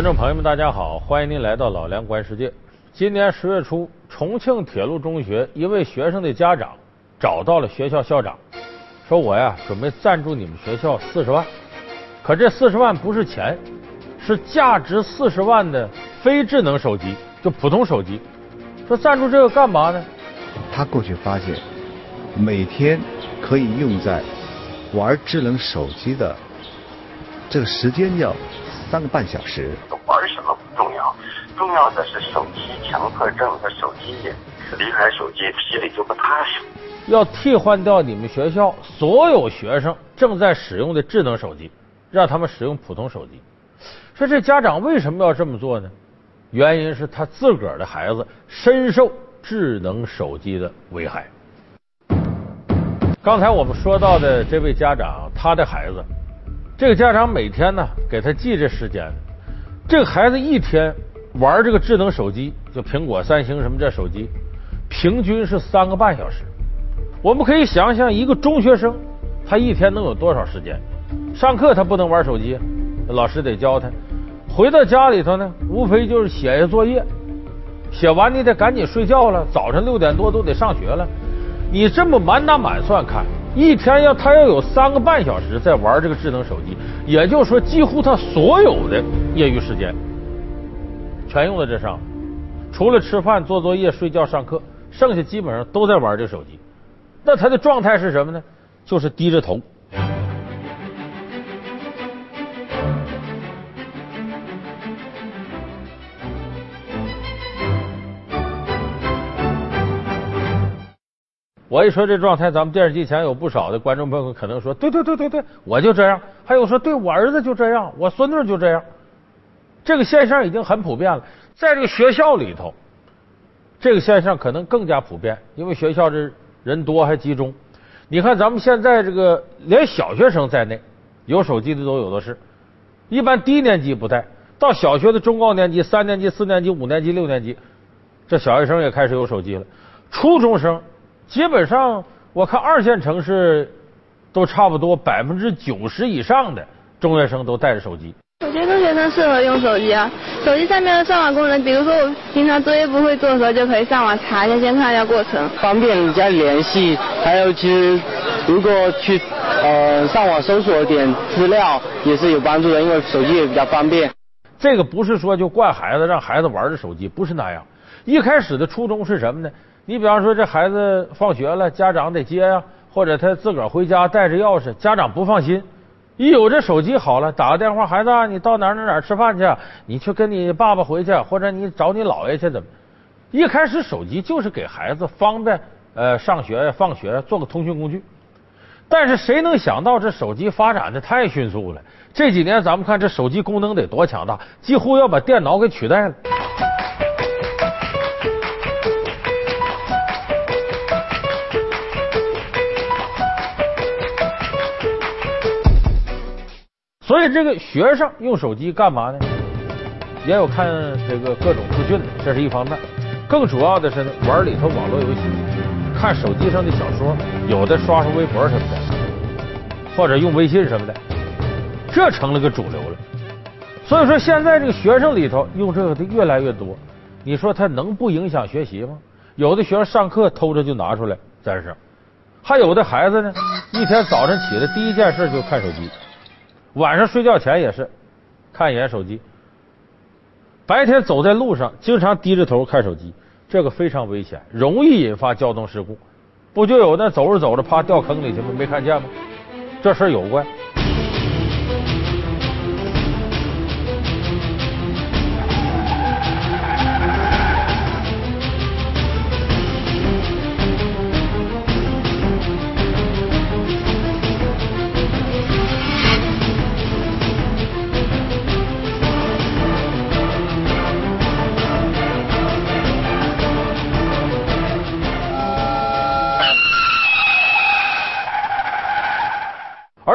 观众朋友们，大家好，欢迎您来到老梁观世界。今年十月初，重庆铁路中学一位学生的家长找到了学校校长，说：“我呀，准备赞助你们学校四十万，可这四十万不是钱，是价值四十万的非智能手机，就普通手机。说赞助这个干嘛呢？他过去发现，每天可以用在玩智能手机的这个时间要三个半小时。玩什么不重要，重要的是手机强迫症和手机瘾。离开手机心里就不踏实。要替换掉你们学校所有学生正在使用的智能手机，让他们使用普通手机。说这家长为什么要这么做呢？原因是他自个儿的孩子深受智能手机的危害。刚才我们说到的这位家长，他的孩子，这个家长每天呢给他记这时间，这个孩子一天玩这个智能手机，就苹果、三星什么这手机，平均是三个半小时。我们可以想想，一个中学生他一天能有多少时间？上课他不能玩手机，老师得教他。回到家里头呢，无非就是写写作业，写完你得赶紧睡觉了。早上六点多都得上学了。你这么满打满算看，一天要他要有三个半小时在玩这个智能手机，也就是说，几乎他所有的业余时间全用在这上，除了吃饭、做作业、睡觉、上课，剩下基本上都在玩这手机。那他的状态是什么呢？就是低着头。我一说这状态，咱们电视机前有不少的观众朋友可能说：“对对对对对，我就这样。”还有说：“对我儿子就这样，我孙女就这样。”这个现象已经很普遍了，在这个学校里头，这个现象可能更加普遍，因为学校这人多还集中。你看，咱们现在这个连小学生在内，有手机的都有的是。一般低年级不带，到小学的中高年级，三年级、四年级、五年级、六年级，这小学生也开始有手机了。初中生。基本上，我看二线城市都差不多百分之九十以上的中学生都带着手机。我觉得中学生适合用手机啊，手机上面的上网功能，比如说我平常作业不会做的时候，就可以上网查一下，先看一下过程，方便人家联系。还有，其实如果去呃上网搜索点资料也是有帮助的，因为手机也比较方便。这个不是说就怪孩子，让孩子玩着手机，不是那样。一开始的初衷是什么呢？你比方说，这孩子放学了，家长得接呀，或者他自个儿回家带着钥匙，家长不放心。一有这手机好了，打个电话，孩子，你到哪哪哪吃饭去？你去跟你爸爸回去，或者你找你姥爷去，怎么？一开始手机就是给孩子方便呃上学、放学做个通讯工具。但是谁能想到这手机发展的太迅速了？这几年咱们看这手机功能得多强大，几乎要把电脑给取代了。所以这个学生用手机干嘛呢？也有看这个各种资讯的，这是一方面。更主要的是呢，玩里头网络游戏，看手机上的小说，有的刷刷微博什么的，或者用微信什么的，这成了个主流了。所以说，现在这个学生里头用这个的越来越多。你说他能不影响学习吗？有的学生上课偷着就拿出来在这，还有的孩子呢，一天早上起来第一件事就看手机。晚上睡觉前也是看一眼手机，白天走在路上经常低着头看手机，这个非常危险，容易引发交通事故。不就有那走着走着怕掉坑里去吗？没看见吗？这事有关。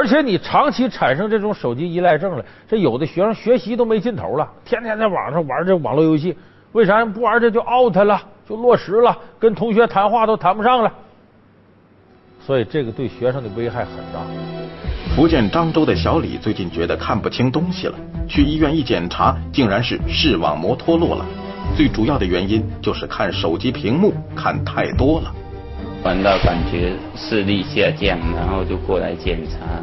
而且你长期产生这种手机依赖症了，这有的学生学习都没劲头了，天天在网上玩这网络游戏，为啥不玩这就 out 了，就落实了，跟同学谈话都谈不上了。所以这个对学生的危害很大。福建漳州的小李最近觉得看不清东西了，去医院一检查，竟然是视网膜脱落了。最主要的原因就是看手机屏幕看太多了。玩到感觉视力下降，然后就过来检查，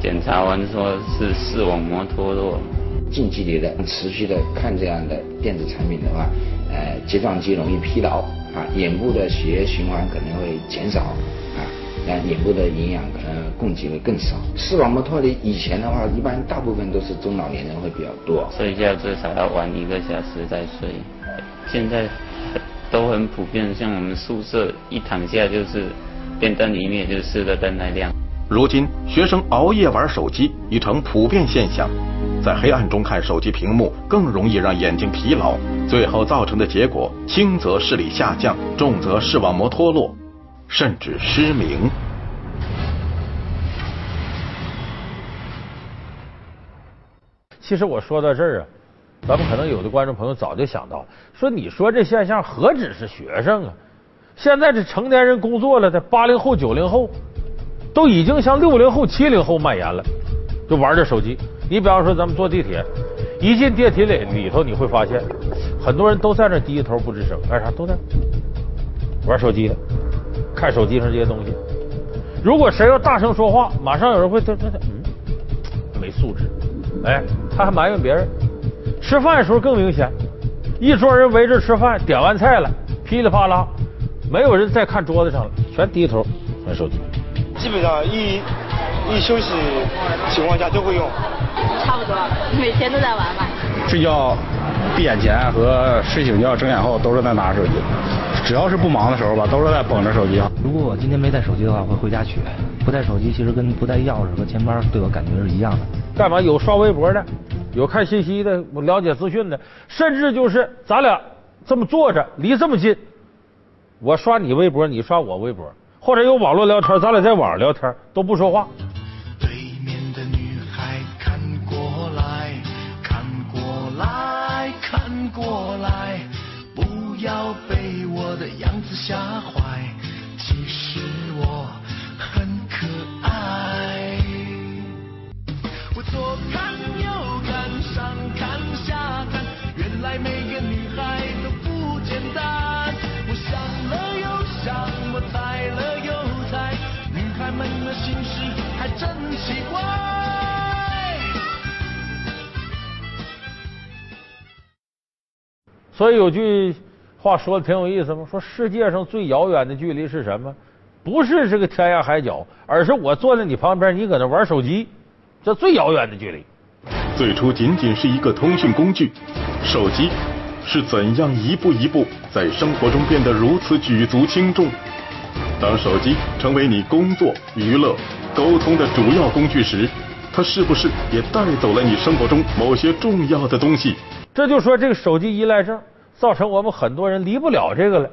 检查完说是视网膜脱落。近距离的持续的看这样的电子产品的话，呃，睫状肌容易疲劳啊，眼部的血液循环可能会减少啊，那眼部的营养可能供给会更少。视网膜脱离以前的话，一般大部分都是中老年人会比较多。睡觉至少要晚一个小时再睡，现在都很普遍，像我们宿舍一躺下就是电灯一灭就四个灯来亮。如今学生熬夜玩手机已成普遍现象。在黑暗中看手机屏幕更容易让眼睛疲劳，最后造成的结果轻则视力下降，重则视网膜脱落，甚至失明。其实我说到这儿啊，咱们可能有的观众朋友早就想到，说你说这现象何止是学生啊？现在这成年人工作了的八零后、九零后，都已经向六零后、七零后蔓延了，就玩这手机。你比方说，咱们坐地铁，一进电梯里里头，你会发现很多人都在那低着头不吱声，干啥？都在玩手机的，看手机上这些东西。如果谁要大声说话，马上有人会这这嗯，没素质。哎，他还埋怨别人。吃饭的时候更明显，一桌人围着吃饭，点完菜了，噼里啪啦，没有人再看桌子上了，全低头玩手机。基本上一一休息情况下都会用。差不多，每天都在玩吧。睡觉闭眼前和睡醒觉睁眼后都是在拿着手机，只要是不忙的时候吧，都是在捧着手机。如果我今天没带手机的话，会回家取。不带手机其实跟不带钥匙和钱包对我感觉是一样的。干嘛？有刷微博的，有看信息的，我了解资讯的，甚至就是咱俩这么坐着，离这么近，我刷你微博，你刷我微博，或者有网络聊天，咱俩在网上聊天都不说话。对面的女孩看过来看过来，看过来，不要被我的样子吓坏。其实我很可爱。我左看右，上看下看，原来每个女孩都不简单。我想了又想，我猜了又猜，女孩们的心事还真奇怪。所以有句话说的挺有意思吗？说世界上最遥远的距离是什么？不是这个天涯海角，而是我坐在你旁边，你搁那玩手机，这最遥远的距离。最初仅仅是一个通讯工具，手机是怎样一步一步在生活中变得如此举足轻重？当手机成为你工作、娱乐、沟通的主要工具时，它是不是也带走了你生活中某些重要的东西？这就说这个手机依赖症。造成我们很多人离不了这个了，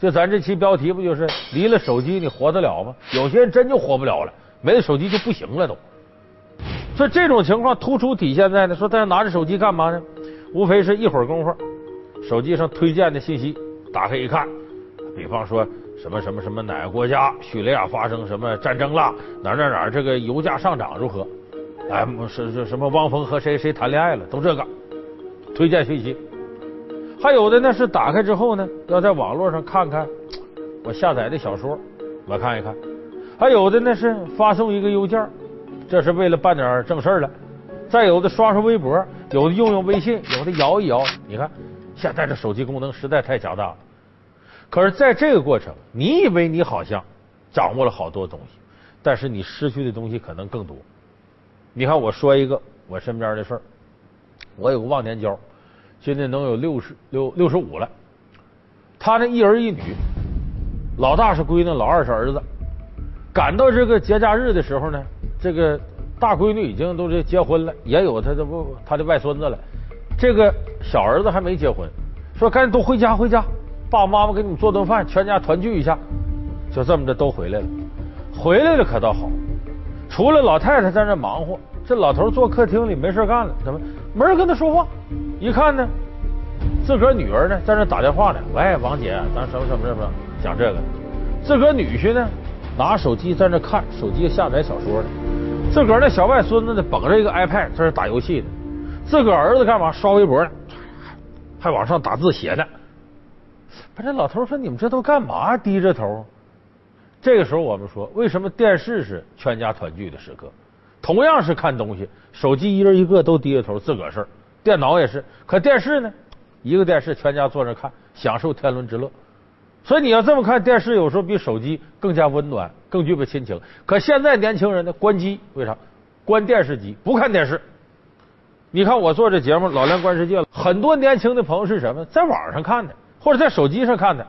就咱这期标题不就是离了手机你活得了吗？有些人真就活不了了，没了手机就不行了都。所以这种情况突出体现在呢，说大家拿着手机干嘛呢？无非是一会儿功夫，手机上推荐的信息打开一看，比方说什么什么什么哪个国家叙利亚发生什么战争了，哪哪哪这个油价上涨如何？哎，是是什么汪峰和谁谁谈恋爱了，都这个推荐信息。还有的呢是打开之后呢，要在网络上看看我下载的小说，我看一看；还有的呢是发送一个邮件，这是为了办点正事了；再有的刷刷微博，有的用用微信，有的摇一摇。你看，现在这手机功能实在太强大了。可是，在这个过程，你以为你好像掌握了好多东西，但是你失去的东西可能更多。你看，我说一个我身边的事儿，我有个忘年交。现在能有六十六六十五了，他那一儿一女，老大是闺女，老二是儿子。赶到这个节假日的时候呢，这个大闺女已经都是结婚了，也有他的不他的外孙子了。这个小儿子还没结婚，说赶紧都回家回家，爸爸妈妈给你们做顿饭，全家团聚一下。就这么着都回来了，回来了可倒好，除了老太太在那忙活，这老头坐客厅里没事干了，怎么没人跟他说话？一看呢，自个儿女儿呢在那打电话呢，喂，王姐，咱什么什么什么讲这个，自个儿女婿呢拿手机在那看手机下载小说呢，自个儿那小外孙子呢，捧着一个 iPad 在这打游戏呢，自个儿子干嘛刷微博呢，还往上打字写呢。把这老头说：“你们这都干嘛？低着头。”这个时候我们说，为什么电视是全家团聚的时刻？同样是看东西，手机一人一个都低着头自个儿事儿，电脑也是。可电视呢，一个电视全家坐那看，享受天伦之乐。所以你要这么看，电视有时候比手机更加温暖，更具备亲情。可现在年轻人呢，关机为啥？关电视机，不看电视。你看我做这节目《老梁观世界》了，很多年轻的朋友是什么？在网上看的，或者在手机上看的。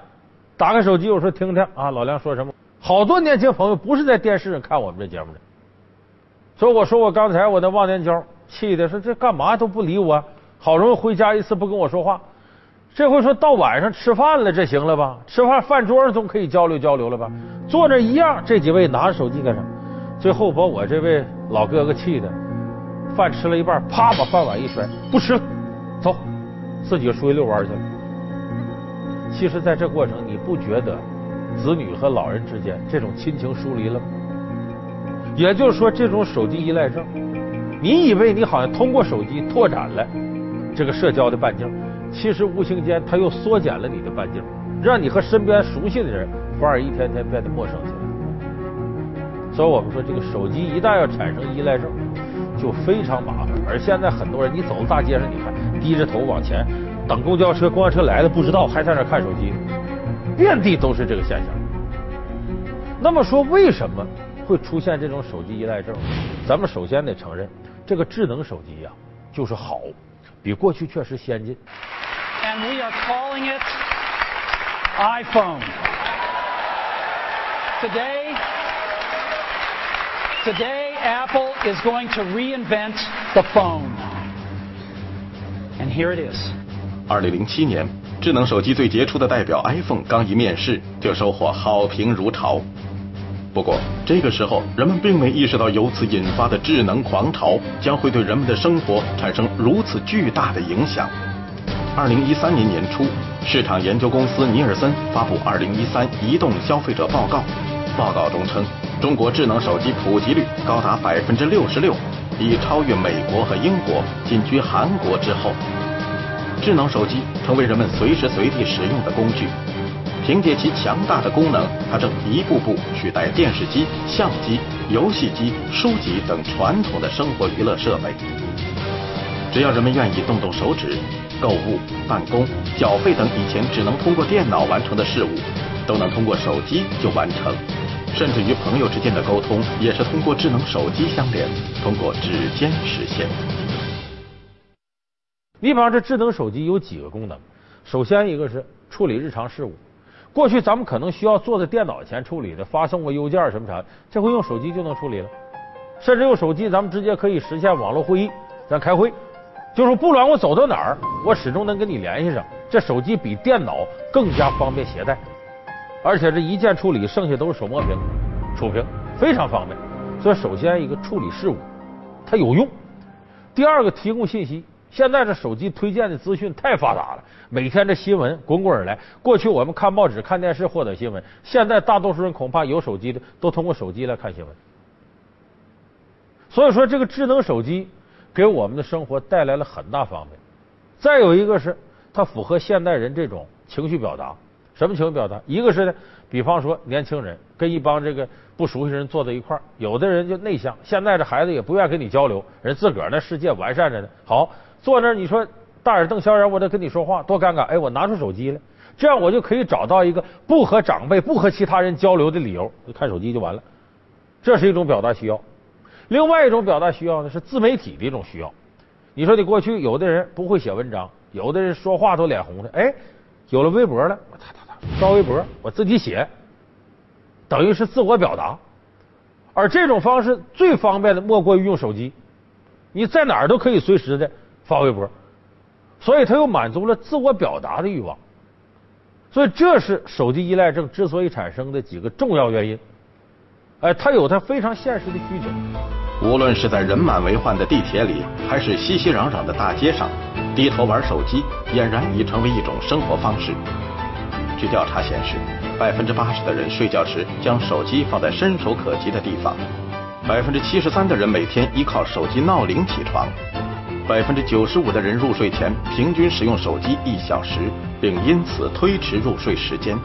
打开手机，我说听听啊，老梁说什么？好多年轻朋友不是在电视上看我们这节目的。所以我说我刚才我那忘年交，气的说这干嘛都不理我，好容易回家一次不跟我说话。这回说到晚上吃饭了，这行了吧？吃饭饭桌上总可以交流交流了吧？坐那一样，这几位拿着手机干啥？最后把我这位老哥哥气的，饭吃了一半，啪把饭碗一摔，不吃了，走，自己出去遛弯去了。其实，在这过程，你不觉得子女和老人之间这种亲情疏离了吗？也就是说，这种手机依赖症，你以为你好像通过手机拓展了这个社交的半径。其实无形间，它又缩减了你的半径，让你和身边熟悉的人反而一天天变得陌生起来。所以我们说，这个手机一旦要产生依赖症，就非常麻烦。而现在很多人，你走到大街上，你看低着头往前等公交车，公交车来了不知道，还在那看手机，遍地都是这个现象。那么说，为什么会出现这种手机依赖症？咱们首先得承认，这个智能手机呀，就是好，比过去确实先进。and we are calling it iPhone. Today, today Apple is going to reinvent the phone. And here it is. 二零零七年，智能手机最杰出的代表 iPhone 刚一面世，就收获好评如潮。不过，这个时候人们并没意识到，由此引发的智能狂潮将会对人们的生活产生如此巨大的影响。二零一三年年初，市场研究公司尼尔森发布《二零一三移动消费者报告》，报告中称，中国智能手机普及率高达百分之六十六，已超越美国和英国，仅居韩国之后。智能手机成为人们随时随地使用的工具，凭借其强大的功能，它正一步步取代电视机、相机、游戏机、书籍等传统的生活娱乐设备。只要人们愿意动动手指，购物、办公、缴费等以前只能通过电脑完成的事物，都能通过手机就完成。甚至于朋友之间的沟通，也是通过智能手机相连，通过指尖实现。你比方这智能手机有几个功能？首先一个是处理日常事务，过去咱们可能需要坐在电脑前处理的，发送个邮件什么啥，这回用手机就能处理了。甚至用手机，咱们直接可以实现网络会议，咱开会，就是不管我走到哪儿，我始终能跟你联系上。这手机比电脑更加方便携带，而且这一键处理，剩下都是手摸屏、触屏，非常方便。所以，首先一个处理事务，它有用；第二个提供信息。现在这手机推荐的资讯太发达了，每天这新闻滚滚而来。过去我们看报纸、看电视获得新闻，现在大多数人恐怕有手机的都通过手机来看新闻。所以说，这个智能手机给我们的生活带来了很大方便。再有一个是，它符合现代人这种情绪表达。什么情绪表达？一个是呢，比方说年轻人跟一帮这个不熟悉人坐在一块儿，有的人就内向。现在这孩子也不愿跟你交流，人自个儿那世界完善着呢。好。坐那儿，你说大眼瞪小眼，我得跟你说话，多尴尬！哎，我拿出手机来，这样我就可以找到一个不和长辈、不和其他人交流的理由，看手机就完了。这是一种表达需要。另外一种表达需要呢，是自媒体的一种需要。你说你过去有的人不会写文章，有的人说话都脸红的，哎，有了微博了，我哒哒哒刷微博，我自己写，等于是自我表达。而这种方式最方便的，莫过于用手机，你在哪儿都可以随时的。发微博，所以他又满足了自我表达的欲望，所以这是手机依赖症之所以产生的几个重要原因。哎，他有他非常现实的需求。无论是在人满为患的地铁里，还是熙熙攘攘的大街上，低头玩手机俨然已成为一种生活方式。据调查显示，百分之八十的人睡觉时将手机放在伸手可及的地方。百分之七十三的人每天依靠手机闹铃起床，百分之九十五的人入睡前平均使用手机一小时，并因此推迟入睡时间。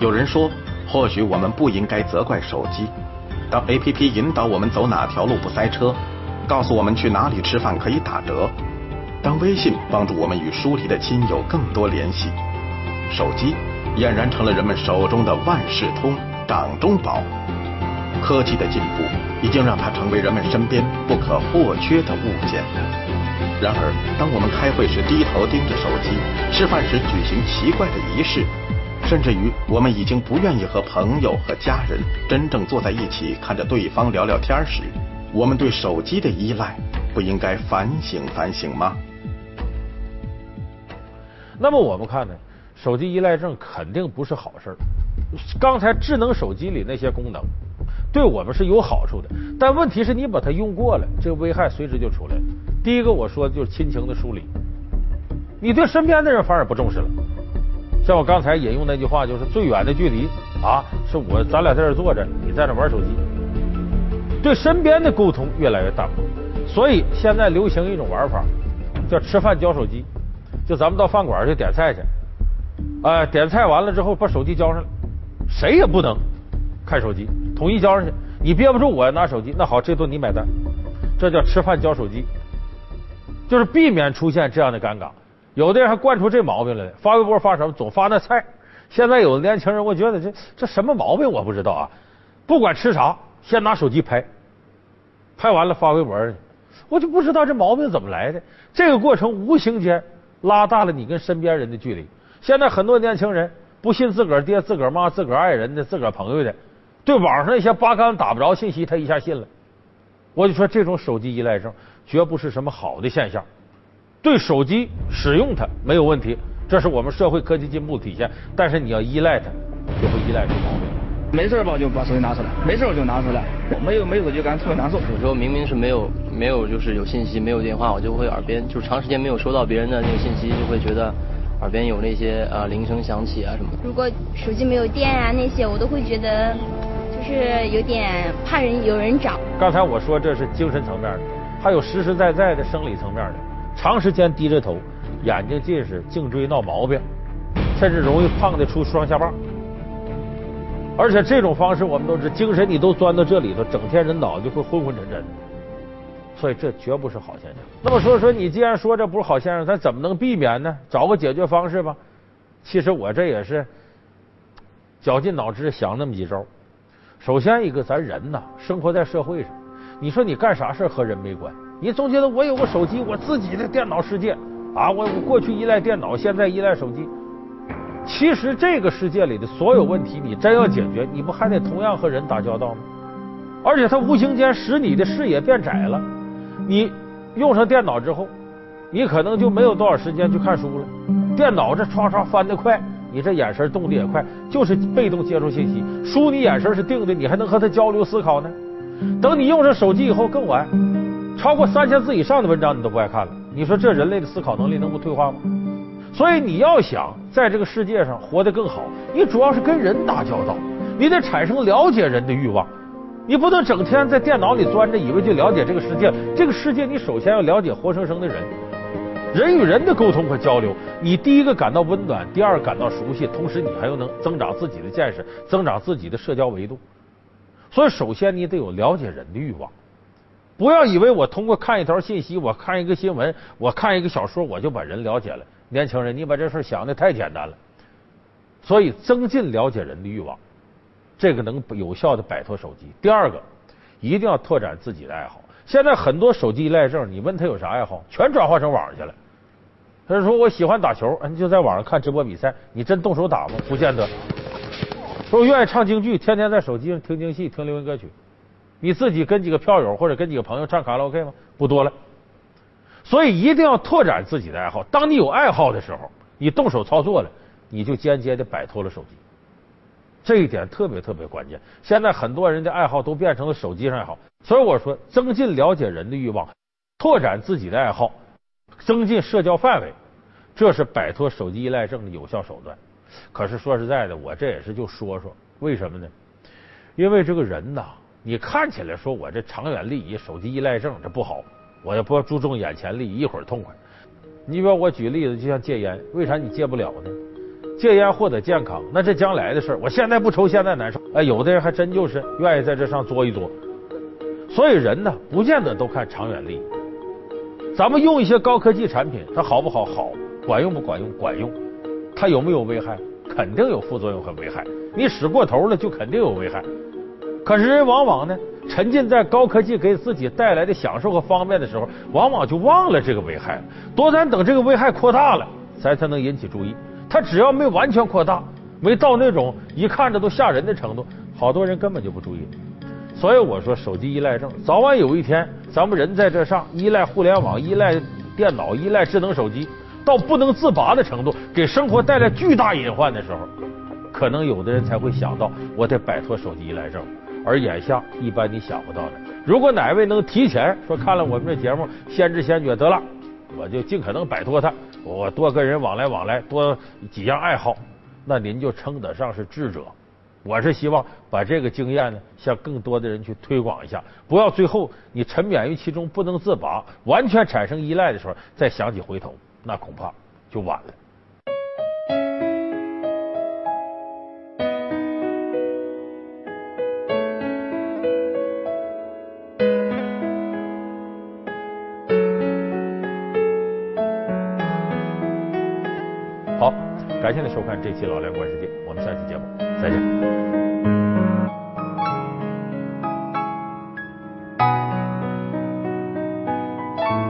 有人说，或许我们不应该责怪手机。当 APP 引导我们走哪条路不塞车，告诉我们去哪里吃饭可以打折，当微信帮助我们与疏离的亲友更多联系，手机俨然成了人们手中的万事通、掌中宝。科技的进步已经让它成为人们身边不可或缺的物件。然而，当我们开会时低头盯着手机，吃饭时举行奇怪的仪式，甚至于我们已经不愿意和朋友和家人真正坐在一起看着对方聊聊天时，我们对手机的依赖不应该反省反省吗？那么我们看呢，手机依赖症肯定不是好事。刚才智能手机里那些功能。对我们是有好处的，但问题是你把它用过了，这个危害随时就出来。了。第一个我说的就是亲情的疏离，你对身边的人反而不重视了。像我刚才引用那句话，就是最远的距离。啊，是我咱俩在这坐着，你在那玩手机，对身边的沟通越来越淡薄。所以现在流行一种玩法，叫吃饭交手机，就咱们到饭馆去点菜去，哎，点菜完了之后把手机交上，谁也不能看手机。统一交上去，你憋不住，我要拿手机。那好，这顿你买单，这叫吃饭交手机，就是避免出现这样的尴尬。有的人还惯出这毛病来，发微博发什么总发那菜。现在有的年轻人，我觉得这这什么毛病我不知道啊。不管吃啥，先拿手机拍，拍完了发微博去。我就不知道这毛病怎么来的。这个过程无形间拉大了你跟身边人的距离。现在很多年轻人不信自个儿爹、自个儿妈、自个儿爱人的、自个儿朋友的。对网上那些八竿打不着信息，他一下信了。我就说这种手机依赖症绝不是什么好的现象。对手机使用它没有问题，这是我们社会科技进步体现。但是你要依赖它，就会依赖出毛病。没事吧就把手机拿出来，没事我就拿出来。没有没有就感觉特别难受。有时候明明是没有没有就是有信息没有电话，我就会耳边就长时间没有收到别人的那个信息，就会觉得耳边有那些呃铃声响起啊什么的。如果手机没有电啊那些，我都会觉得就。是有点怕人有人找。刚才我说这是精神层面的，还有实实在在的生理层面的。长时间低着头，眼睛近视、颈椎闹毛病，甚至容易胖得出双下巴。而且这种方式我们都知，精神你都钻到这里头，整天人脑就会昏昏沉沉。所以这绝不是好现象。那么说说，你既然说这不是好现象，咱怎么能避免呢？找个解决方式吧。其实我这也是绞尽脑汁想那么几招。首先一个，咱人呐，生活在社会上，你说你干啥事和人没关？你总觉得我有个手机，我自己的电脑世界啊，我我过去依赖电脑，现在依赖手机。其实这个世界里的所有问题，你真要解决，你不还得同样和人打交道吗？而且它无形间使你的视野变窄了。你用上电脑之后，你可能就没有多少时间去看书了。电脑这刷刷翻得快。你这眼神动的也快，就是被动接受信息。书你眼神是定的，你还能和他交流思考呢。等你用上手机以后更晚，超过三千字以上的文章你都不爱看了。你说这人类的思考能力能不退化吗？所以你要想在这个世界上活得更好，你主要是跟人打交道，你得产生了解人的欲望。你不能整天在电脑里钻着，以为就了解这个世界。这个世界你首先要了解活生生的人。人与人的沟通和交流，你第一个感到温暖，第二感到熟悉，同时你还又能增长自己的见识，增长自己的社交维度。所以，首先你得有了解人的欲望，不要以为我通过看一条信息，我看一个新闻，我看一个小说，我就把人了解了。年轻人，你把这事想的太简单了。所以，增进了解人的欲望，这个能有效的摆脱手机。第二个，一定要拓展自己的爱好。现在很多手机依赖症，你问他有啥爱好，全转化成网上去了。他说我喜欢打球，你就在网上看直播比赛。你真动手打吗？不见得。说我愿意唱京剧，天天在手机上听京戏、听流行歌曲。你自己跟几个票友或者跟几个朋友唱卡拉 OK 吗？不多了。所以一定要拓展自己的爱好。当你有爱好的时候，你动手操作了，你就间接的摆脱了手机。这一点特别特别关键。现在很多人的爱好都变成了手机上爱好。所以我说，增进了解人的欲望，拓展自己的爱好，增进社交范围，这是摆脱手机依赖症的有效手段。可是说实在的，我这也是就说说，为什么呢？因为这个人呐，你看起来说我这长远利益、手机依赖症这不好，我要不注重眼前利益，一会儿痛快。你比如我举例子，就像戒烟，为啥你戒不了呢？戒烟获得健康，那这将来的事儿。我现在不抽，现在难受。哎，有的人还真就是愿意在这上作一作。所以人呢，不见得都看长远利益。咱们用一些高科技产品，它好不好？好，管用不管用？管用。它有没有危害？肯定有副作用和危害。你使过头了，就肯定有危害。可是人往往呢，沉浸在高科技给自己带来的享受和方便的时候，往往就忘了这个危害了。多咱等这个危害扩大了，咱才能引起注意。它只要没完全扩大，没到那种一看着都吓人的程度，好多人根本就不注意。所以我说，手机依赖症早晚有一天，咱们人在这上依赖互联网、依赖电脑、依赖智能手机，到不能自拔的程度，给生活带来巨大隐患的时候，可能有的人才会想到，我得摆脱手机依赖症。而眼下，一般你想不到的。如果哪位能提前说看了我们这节目，先知先觉得了，我就尽可能摆脱它，我多跟人往来往来，多几样爱好，那您就称得上是智者。我是希望把这个经验呢，向更多的人去推广一下，不要最后你沉湎于其中不能自拔，完全产生依赖的时候，再想起回头，那恐怕就晚了。感谢您收看这期《老梁观世界》，我们下期节目再见。